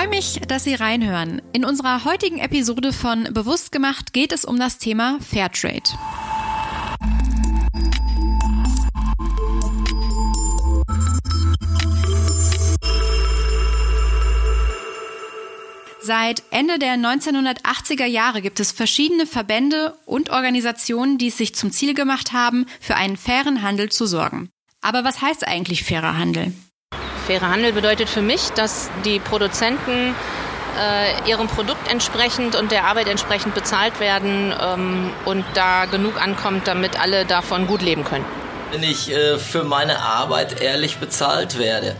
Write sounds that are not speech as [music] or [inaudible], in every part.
Freue mich, dass Sie reinhören. In unserer heutigen Episode von Bewusst gemacht geht es um das Thema Fairtrade. Seit Ende der 1980er Jahre gibt es verschiedene Verbände und Organisationen, die es sich zum Ziel gemacht haben, für einen fairen Handel zu sorgen. Aber was heißt eigentlich fairer Handel? Fairer Handel bedeutet für mich, dass die Produzenten äh, ihrem Produkt entsprechend und der Arbeit entsprechend bezahlt werden ähm, und da genug ankommt, damit alle davon gut leben können. Wenn ich äh, für meine Arbeit ehrlich bezahlt werde,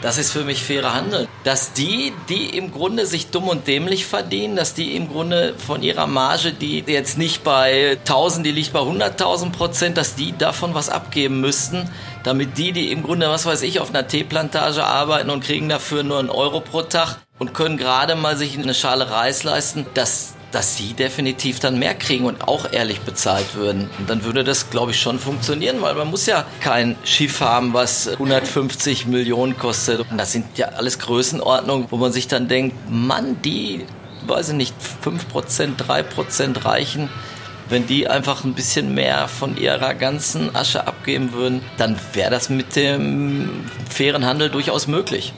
das ist für mich fairer Handel. Dass die, die im Grunde sich dumm und dämlich verdienen, dass die im Grunde von ihrer Marge, die jetzt nicht bei 1000, die liegt bei 100.000 Prozent, dass die davon was abgeben müssten, damit die, die im Grunde, was weiß ich, auf einer Teeplantage arbeiten und kriegen dafür nur einen Euro pro Tag und können gerade mal sich eine Schale Reis leisten, dass dass sie definitiv dann mehr kriegen und auch ehrlich bezahlt würden. Und dann würde das, glaube ich, schon funktionieren, weil man muss ja kein Schiff haben, was 150 Millionen kostet. Und das sind ja alles Größenordnungen, wo man sich dann denkt, Mann, die, weiß ich nicht, 5%, 3% reichen. Wenn die einfach ein bisschen mehr von ihrer ganzen Asche abgeben würden, dann wäre das mit dem fairen Handel durchaus möglich.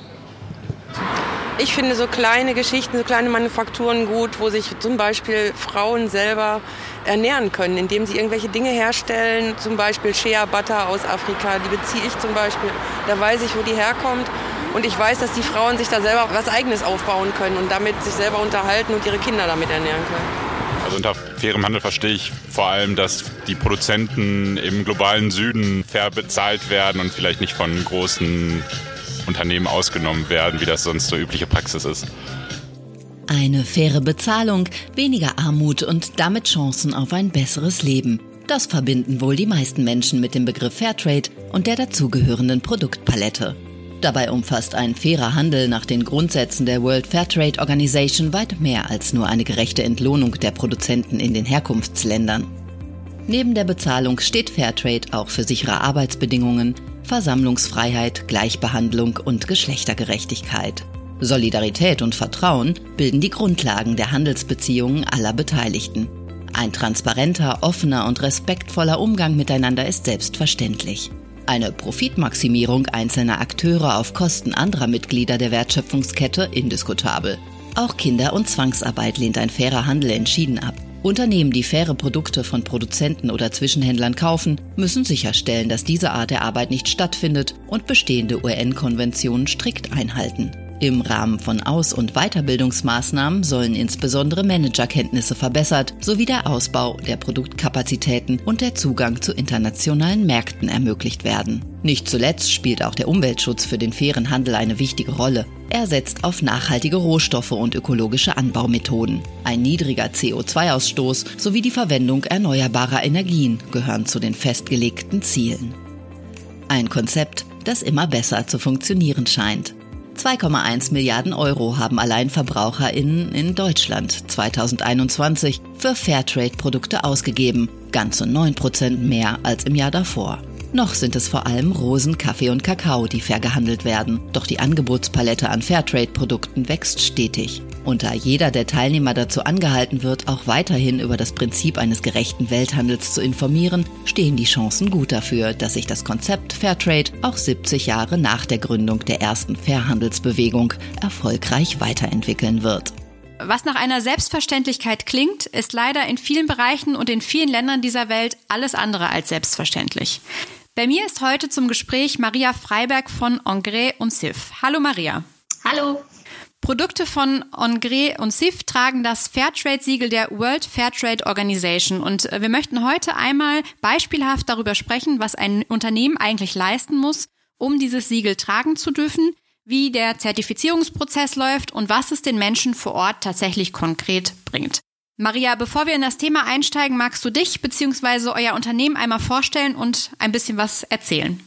Ich finde so kleine Geschichten, so kleine Manufakturen gut, wo sich zum Beispiel Frauen selber ernähren können, indem sie irgendwelche Dinge herstellen, zum Beispiel Shea Butter aus Afrika, die beziehe ich zum Beispiel, da weiß ich, wo die herkommt und ich weiß, dass die Frauen sich da selber was Eigenes aufbauen können und damit sich selber unterhalten und ihre Kinder damit ernähren können. Also unter fairem Handel verstehe ich vor allem, dass die Produzenten im globalen Süden fair bezahlt werden und vielleicht nicht von großen Unternehmen ausgenommen werden, wie das sonst so übliche Praxis ist. Eine faire Bezahlung, weniger Armut und damit Chancen auf ein besseres Leben. Das verbinden wohl die meisten Menschen mit dem Begriff Fairtrade und der dazugehörenden Produktpalette. Dabei umfasst ein fairer Handel nach den Grundsätzen der World Fairtrade Organization weit mehr als nur eine gerechte Entlohnung der Produzenten in den Herkunftsländern. Neben der Bezahlung steht Fairtrade auch für sichere Arbeitsbedingungen, Versammlungsfreiheit, Gleichbehandlung und Geschlechtergerechtigkeit. Solidarität und Vertrauen bilden die Grundlagen der Handelsbeziehungen aller Beteiligten. Ein transparenter, offener und respektvoller Umgang miteinander ist selbstverständlich. Eine Profitmaximierung einzelner Akteure auf Kosten anderer Mitglieder der Wertschöpfungskette indiskutabel. Auch Kinder- und Zwangsarbeit lehnt ein fairer Handel entschieden ab. Unternehmen, die faire Produkte von Produzenten oder Zwischenhändlern kaufen, müssen sicherstellen, dass diese Art der Arbeit nicht stattfindet und bestehende UN-Konventionen strikt einhalten. Im Rahmen von Aus- und Weiterbildungsmaßnahmen sollen insbesondere Managerkenntnisse verbessert sowie der Ausbau der Produktkapazitäten und der Zugang zu internationalen Märkten ermöglicht werden. Nicht zuletzt spielt auch der Umweltschutz für den fairen Handel eine wichtige Rolle. Er setzt auf nachhaltige Rohstoffe und ökologische Anbaumethoden. Ein niedriger CO2-Ausstoß sowie die Verwendung erneuerbarer Energien gehören zu den festgelegten Zielen. Ein Konzept, das immer besser zu funktionieren scheint. 2,1 Milliarden Euro haben allein VerbraucherInnen in Deutschland 2021 für Fairtrade-Produkte ausgegeben, ganze 9 Prozent mehr als im Jahr davor. Noch sind es vor allem Rosen, Kaffee und Kakao, die fair gehandelt werden. Doch die Angebotspalette an Fairtrade-Produkten wächst stetig. Und da jeder der Teilnehmer dazu angehalten wird, auch weiterhin über das Prinzip eines gerechten Welthandels zu informieren, stehen die Chancen gut dafür, dass sich das Konzept Fairtrade auch 70 Jahre nach der Gründung der ersten Fairhandelsbewegung erfolgreich weiterentwickeln wird. Was nach einer Selbstverständlichkeit klingt, ist leider in vielen Bereichen und in vielen Ländern dieser Welt alles andere als selbstverständlich. Bei mir ist heute zum Gespräch Maria Freiberg von Engrais und Sif. Hallo Maria. Hallo. Produkte von Engrais und Sif tragen das Fairtrade-Siegel der World Fairtrade Organization. Und äh, wir möchten heute einmal beispielhaft darüber sprechen, was ein Unternehmen eigentlich leisten muss, um dieses Siegel tragen zu dürfen, wie der Zertifizierungsprozess läuft und was es den Menschen vor Ort tatsächlich konkret bringt. Maria, bevor wir in das Thema einsteigen, magst du dich bzw. euer Unternehmen einmal vorstellen und ein bisschen was erzählen?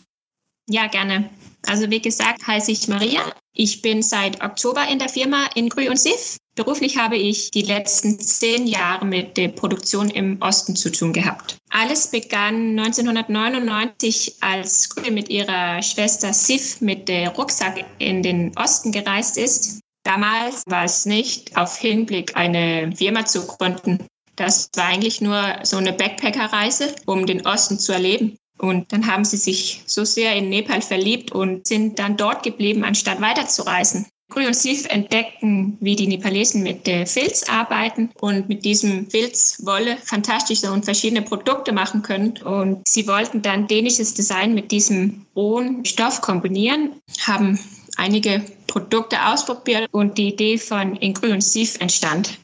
Ja, gerne. Also wie gesagt, heiße ich Maria. Ich bin seit Oktober in der Firma in Grü und Sif. Beruflich habe ich die letzten zehn Jahre mit der Produktion im Osten zu tun gehabt. Alles begann 1999, als Grü mit ihrer Schwester Sif mit dem Rucksack in den Osten gereist ist. Damals war es nicht auf Hinblick, eine Firma zu gründen. Das war eigentlich nur so eine Backpacker-Reise, um den Osten zu erleben. Und dann haben sie sich so sehr in Nepal verliebt und sind dann dort geblieben, anstatt weiterzureisen. Grü und Sif entdeckten, wie die Nepalesen mit Filz arbeiten und mit diesem Filzwolle fantastische und verschiedene Produkte machen können. Und sie wollten dann dänisches Design mit diesem rohen Stoff kombinieren, haben einige Produkte ausprobiert und die Idee von In Grün Sif entstand.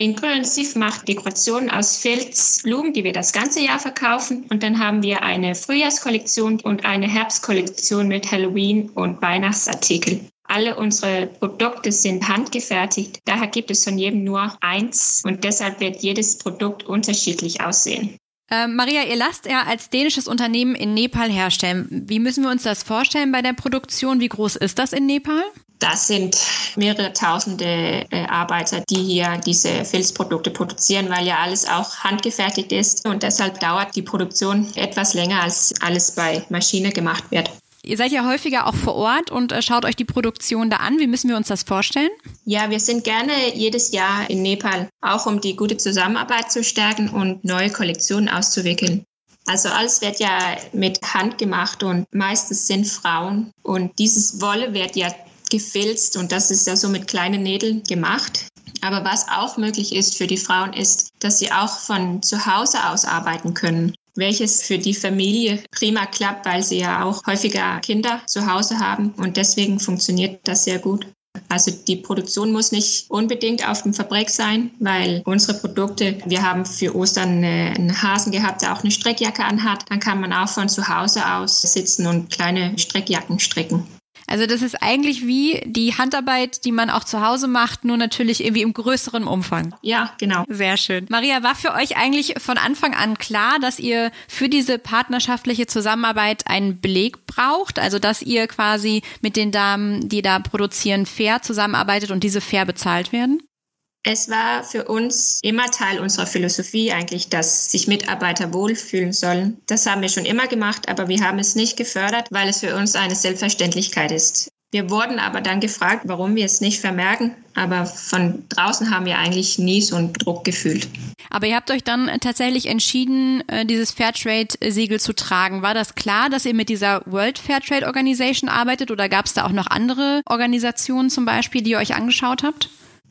In Grün Sif macht Dekorationen aus Filzblumen, die wir das ganze Jahr verkaufen. Und dann haben wir eine Frühjahrskollektion und eine Herbstkollektion mit Halloween und Weihnachtsartikel. Alle unsere Produkte sind handgefertigt. Daher gibt es von jedem nur eins und deshalb wird jedes Produkt unterschiedlich aussehen. Äh, Maria, ihr lasst ja als dänisches Unternehmen in Nepal herstellen. Wie müssen wir uns das vorstellen bei der Produktion? Wie groß ist das in Nepal? Das sind mehrere tausende äh, Arbeiter, die hier diese Filzprodukte produzieren, weil ja alles auch handgefertigt ist. Und deshalb dauert die Produktion etwas länger, als alles bei Maschine gemacht wird. Ihr seid ja häufiger auch vor Ort und äh, schaut euch die Produktion da an. Wie müssen wir uns das vorstellen? Ja, wir sind gerne jedes Jahr in Nepal, auch um die gute Zusammenarbeit zu stärken und neue Kollektionen auszuwickeln. Also alles wird ja mit Hand gemacht und meistens sind Frauen. Und dieses Wolle wird ja gefilzt und das ist ja so mit kleinen Nädeln gemacht. Aber was auch möglich ist für die Frauen ist, dass sie auch von zu Hause aus arbeiten können welches für die Familie prima klappt, weil sie ja auch häufiger Kinder zu Hause haben und deswegen funktioniert das sehr gut. Also die Produktion muss nicht unbedingt auf dem Fabrik sein, weil unsere Produkte, wir haben für Ostern einen Hasen gehabt, der auch eine Streckjacke anhat. Dann kann man auch von zu Hause aus sitzen und kleine Streckjacken stricken. Also das ist eigentlich wie die Handarbeit, die man auch zu Hause macht, nur natürlich irgendwie im größeren Umfang. Ja, genau. Sehr schön. Maria, war für euch eigentlich von Anfang an klar, dass ihr für diese partnerschaftliche Zusammenarbeit einen Beleg braucht? Also dass ihr quasi mit den Damen, die da produzieren, fair zusammenarbeitet und diese fair bezahlt werden? Es war für uns immer Teil unserer Philosophie eigentlich, dass sich Mitarbeiter wohlfühlen sollen. Das haben wir schon immer gemacht, aber wir haben es nicht gefördert, weil es für uns eine Selbstverständlichkeit ist. Wir wurden aber dann gefragt, warum wir es nicht vermerken, aber von draußen haben wir eigentlich nie so einen Druck gefühlt. Aber ihr habt euch dann tatsächlich entschieden, äh, dieses Fairtrade-Siegel zu tragen. War das klar, dass ihr mit dieser World Fairtrade Organization arbeitet oder gab es da auch noch andere Organisationen zum Beispiel, die ihr euch angeschaut habt?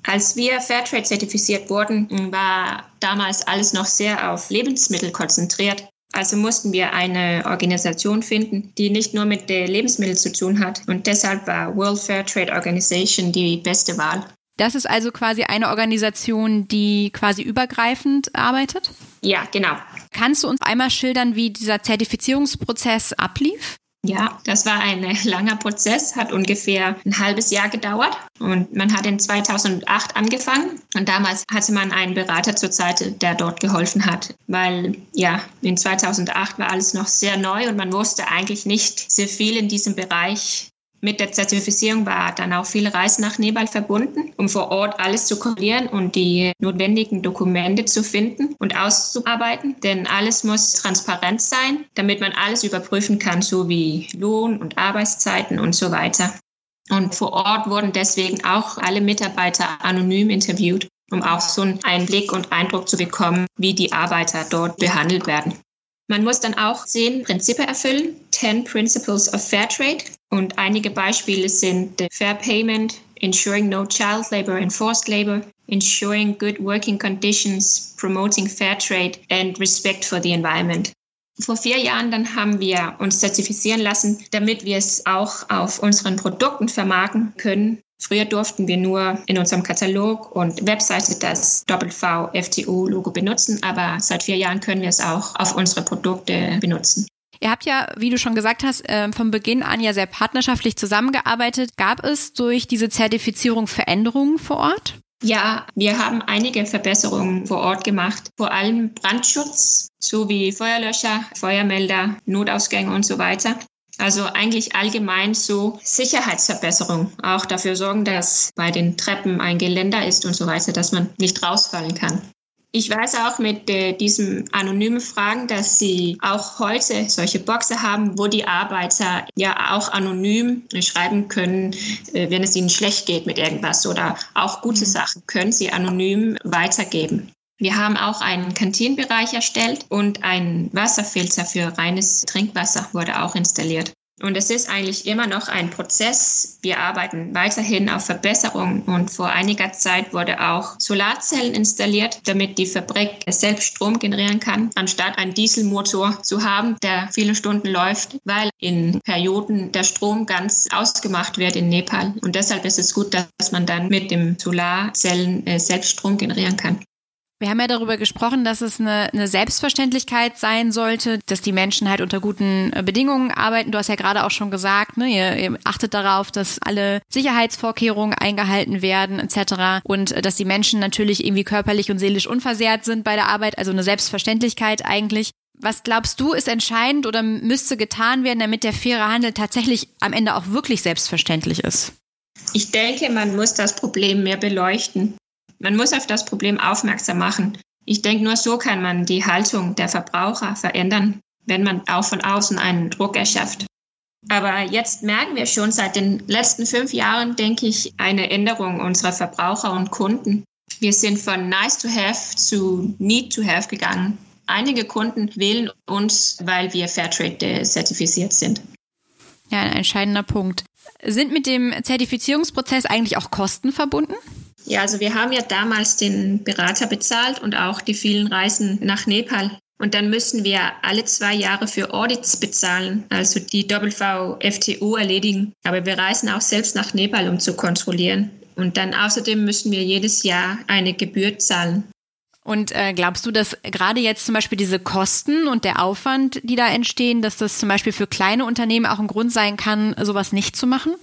Als wir Fairtrade zertifiziert wurden, war damals alles noch sehr auf Lebensmittel konzentriert. Also mussten wir eine Organisation finden, die nicht nur mit den Lebensmitteln zu tun hat. Und deshalb war World Fair Trade Organization die beste Wahl. Das ist also quasi eine Organisation, die quasi übergreifend arbeitet? Ja, genau. Kannst du uns einmal schildern, wie dieser Zertifizierungsprozess ablief? Ja, das war ein [laughs] langer Prozess, hat ungefähr ein halbes Jahr gedauert und man hat in 2008 angefangen und damals hatte man einen Berater zur Seite, der dort geholfen hat, weil ja, in 2008 war alles noch sehr neu und man wusste eigentlich nicht sehr viel in diesem Bereich. Mit der Zertifizierung war dann auch viel Reisen nach Nepal verbunden, um vor Ort alles zu kontrollieren und die notwendigen Dokumente zu finden und auszuarbeiten. Denn alles muss transparent sein, damit man alles überprüfen kann, so wie Lohn und Arbeitszeiten und so weiter. Und vor Ort wurden deswegen auch alle Mitarbeiter anonym interviewt, um auch so einen Blick und Eindruck zu bekommen, wie die Arbeiter dort behandelt werden. Man muss dann auch zehn Prinzipien erfüllen, 10 Principles of Fair Trade. Und einige Beispiele sind Fair Payment, ensuring no child labor and forced labor, ensuring good working conditions, promoting fair trade and respect for the environment. Vor vier Jahren dann haben wir uns zertifizieren lassen, damit wir es auch auf unseren Produkten vermarkten können Früher durften wir nur in unserem Katalog und Webseite das Doppel-V-FTO-Logo benutzen, aber seit vier Jahren können wir es auch auf unsere Produkte benutzen. Ihr habt ja, wie du schon gesagt hast, ähm, von Beginn an ja sehr partnerschaftlich zusammengearbeitet. Gab es durch diese Zertifizierung Veränderungen vor Ort? Ja, wir haben einige Verbesserungen vor Ort gemacht, vor allem Brandschutz sowie Feuerlöscher, Feuermelder, Notausgänge und so weiter. Also eigentlich allgemein so Sicherheitsverbesserung. Auch dafür sorgen, dass bei den Treppen ein Geländer ist und so weiter, dass man nicht rausfallen kann. Ich weiß auch mit äh, diesem anonymen Fragen, dass Sie auch heute solche Boxe haben, wo die Arbeiter ja auch anonym schreiben können, äh, wenn es ihnen schlecht geht mit irgendwas oder auch gute mhm. Sachen können Sie anonym weitergeben. Wir haben auch einen Kantinenbereich erstellt und ein Wasserfilter für reines Trinkwasser wurde auch installiert. Und es ist eigentlich immer noch ein Prozess. Wir arbeiten weiterhin auf Verbesserung und vor einiger Zeit wurde auch Solarzellen installiert, damit die Fabrik selbst Strom generieren kann, anstatt einen Dieselmotor zu haben, der viele Stunden läuft, weil in Perioden der Strom ganz ausgemacht wird in Nepal. Und deshalb ist es gut, dass man dann mit dem Solarzellen äh, selbst Strom generieren kann. Wir haben ja darüber gesprochen, dass es eine, eine, Selbstverständlichkeit sein sollte, dass die Menschen halt unter guten äh, Bedingungen arbeiten. Du hast ja gerade auch schon gesagt, ne, ihr, ihr achtet darauf, dass alle Sicherheitsvorkehrungen eingehalten werden etc. Und äh, dass die Menschen natürlich irgendwie körperlich und seelisch unversehrt sind bei der Arbeit, also eine Selbstverständlichkeit eigentlich. Was glaubst du, ist entscheidend oder müsste getan werden, damit der faire Handel tatsächlich am Ende auch wirklich selbstverständlich ist? Ich denke, man muss das Problem mehr beleuchten. Man muss auf das Problem aufmerksam machen. Ich denke, nur so kann man die Haltung der Verbraucher verändern, wenn man auch von außen einen Druck erschafft. Aber jetzt merken wir schon seit den letzten fünf Jahren, denke ich, eine Änderung unserer Verbraucher und Kunden. Wir sind von nice to have zu need to have gegangen. Einige Kunden wählen uns, weil wir Fairtrade zertifiziert sind. Ja, ein entscheidender Punkt. Sind mit dem Zertifizierungsprozess eigentlich auch Kosten verbunden? Ja, also wir haben ja damals den Berater bezahlt und auch die vielen Reisen nach Nepal. Und dann müssen wir alle zwei Jahre für Audits bezahlen, also die WVFTO erledigen. Aber wir reisen auch selbst nach Nepal, um zu kontrollieren. Und dann außerdem müssen wir jedes Jahr eine Gebühr zahlen. Und äh, glaubst du, dass gerade jetzt zum Beispiel diese Kosten und der Aufwand, die da entstehen, dass das zum Beispiel für kleine Unternehmen auch ein Grund sein kann, sowas nicht zu machen?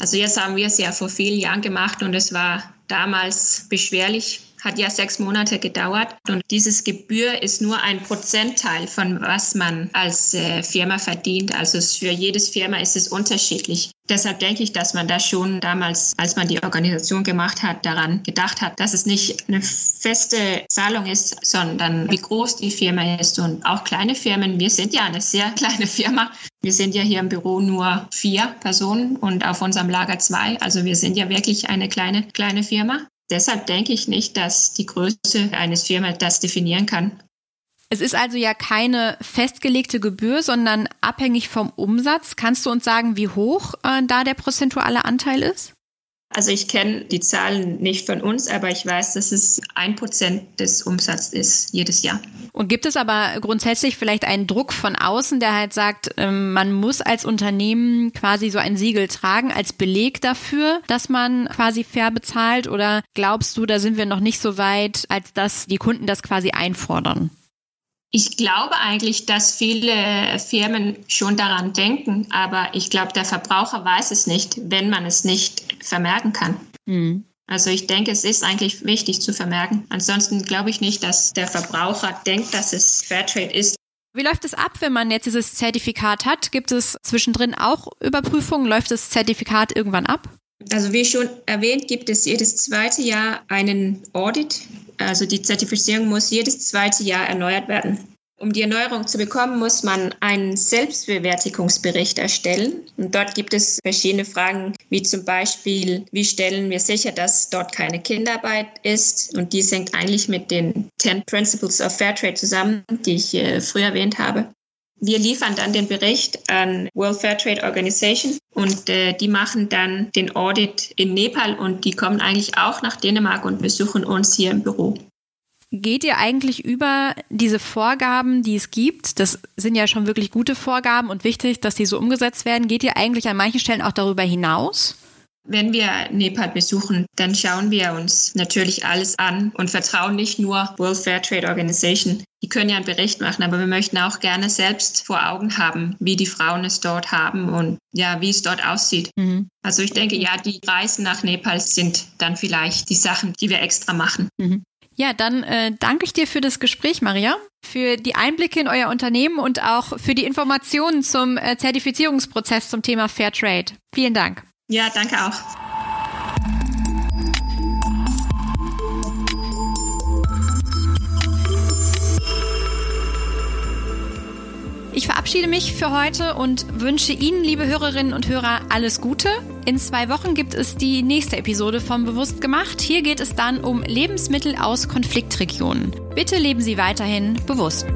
Also jetzt haben wir es ja vor vielen Jahren gemacht und es war damals beschwerlich, hat ja sechs Monate gedauert. Und dieses Gebühr ist nur ein Prozentteil von was man als äh, Firma verdient. Also für jedes Firma ist es unterschiedlich. Deshalb denke ich, dass man da schon damals, als man die Organisation gemacht hat, daran gedacht hat, dass es nicht eine feste Zahlung ist, sondern wie groß die Firma ist. Und auch kleine Firmen, wir sind ja eine sehr [laughs] kleine Firma. Wir sind ja hier im Büro nur vier Personen und auf unserem Lager zwei. Also wir sind ja wirklich eine kleine, kleine Firma. Deshalb denke ich nicht, dass die Größe eines Firma das definieren kann. Es ist also ja keine festgelegte Gebühr, sondern abhängig vom Umsatz. Kannst du uns sagen, wie hoch äh, da der prozentuale Anteil ist? Also ich kenne die Zahlen nicht von uns, aber ich weiß, dass es ein Prozent des Umsatzes ist jedes Jahr. Und gibt es aber grundsätzlich vielleicht einen Druck von außen, der halt sagt, ähm, man muss als Unternehmen quasi so ein Siegel tragen als Beleg dafür, dass man quasi fair bezahlt? Oder glaubst du, da sind wir noch nicht so weit, als dass die Kunden das quasi einfordern? Ich glaube eigentlich, dass viele Firmen schon daran denken, aber ich glaube, der Verbraucher weiß es nicht, wenn man es nicht vermerken kann. Mhm. Also ich denke, es ist eigentlich wichtig zu vermerken. Ansonsten glaube ich nicht, dass der Verbraucher denkt, dass es Fairtrade ist. Wie läuft es ab, wenn man jetzt dieses Zertifikat hat? Gibt es zwischendrin auch Überprüfungen? Läuft das Zertifikat irgendwann ab? Also wie schon erwähnt, gibt es jedes zweite Jahr einen Audit. Also die Zertifizierung muss jedes zweite Jahr erneuert werden. Um die Erneuerung zu bekommen, muss man einen Selbstbewertigungsbericht erstellen. Und dort gibt es verschiedene Fragen, wie zum Beispiel, wie stellen wir sicher, dass dort keine Kinderarbeit ist? Und dies hängt eigentlich mit den 10 Principles of Fairtrade zusammen, die ich äh, früher erwähnt habe. Wir liefern dann den Bericht an World Fair Trade Organization und äh, die machen dann den Audit in Nepal und die kommen eigentlich auch nach Dänemark und besuchen uns hier im Büro. Geht ihr eigentlich über diese Vorgaben, die es gibt? Das sind ja schon wirklich gute Vorgaben und wichtig, dass die so umgesetzt werden. Geht ihr eigentlich an manchen Stellen auch darüber hinaus? Wenn wir Nepal besuchen, dann schauen wir uns natürlich alles an und vertrauen nicht nur World Fair Trade Organization. Die können ja einen Bericht machen, aber wir möchten auch gerne selbst vor Augen haben, wie die Frauen es dort haben und ja, wie es dort aussieht. Mhm. Also ich denke, ja, die Reisen nach Nepal sind dann vielleicht die Sachen, die wir extra machen. Mhm. Ja, dann äh, danke ich dir für das Gespräch, Maria, für die Einblicke in euer Unternehmen und auch für die Informationen zum äh, Zertifizierungsprozess zum Thema Fair Trade. Vielen Dank. Ja, danke auch. Ich verabschiede mich für heute und wünsche Ihnen, liebe Hörerinnen und Hörer, alles Gute. In zwei Wochen gibt es die nächste Episode von Bewusst gemacht. Hier geht es dann um Lebensmittel aus Konfliktregionen. Bitte leben Sie weiterhin bewusst.